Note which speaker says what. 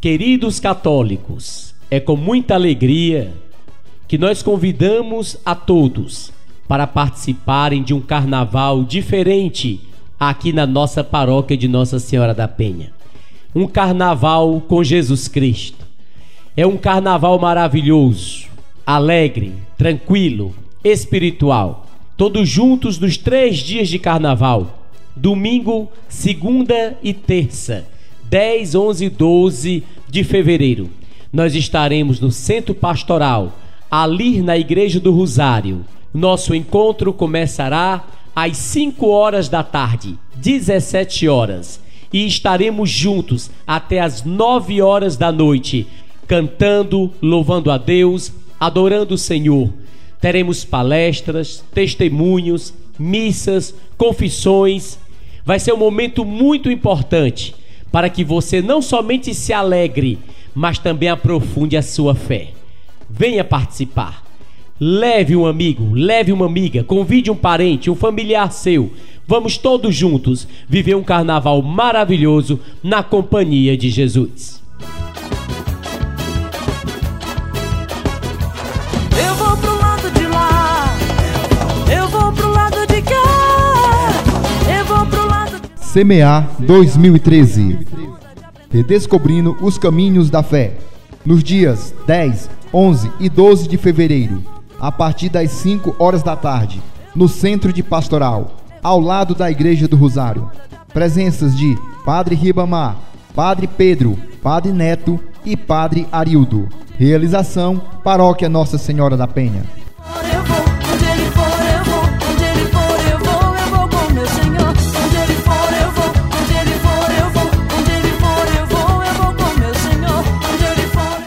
Speaker 1: Queridos católicos, é com muita alegria que nós convidamos a todos para participarem de um carnaval diferente aqui na nossa paróquia de Nossa Senhora da Penha. Um carnaval com Jesus Cristo. É um carnaval maravilhoso, alegre, tranquilo, espiritual. Todos juntos nos três dias de carnaval: domingo, segunda e terça, 10, 11 e 12 de fevereiro. Nós estaremos no Centro Pastoral, ali na Igreja do Rosário nosso encontro começará às 5 horas da tarde, 17 horas, e estaremos juntos até às 9 horas da noite, cantando, louvando a Deus, adorando o Senhor. Teremos palestras, testemunhos, missas, confissões. Vai ser um momento muito importante para que você não somente se alegre, mas também aprofunde a sua fé. Venha participar. Leve um amigo, leve uma amiga, convide um parente, um familiar seu. Vamos todos juntos viver um carnaval maravilhoso na companhia de Jesus.
Speaker 2: Semear 2013 Redescobrindo os caminhos da fé. Nos dias 10, 11 e 12 de fevereiro a partir das 5 horas da tarde, no Centro de Pastoral, ao lado da Igreja do Rosário. Presenças de Padre Ribamar, Padre Pedro, Padre Neto e Padre Arildo. Realização Paróquia Nossa Senhora da Penha.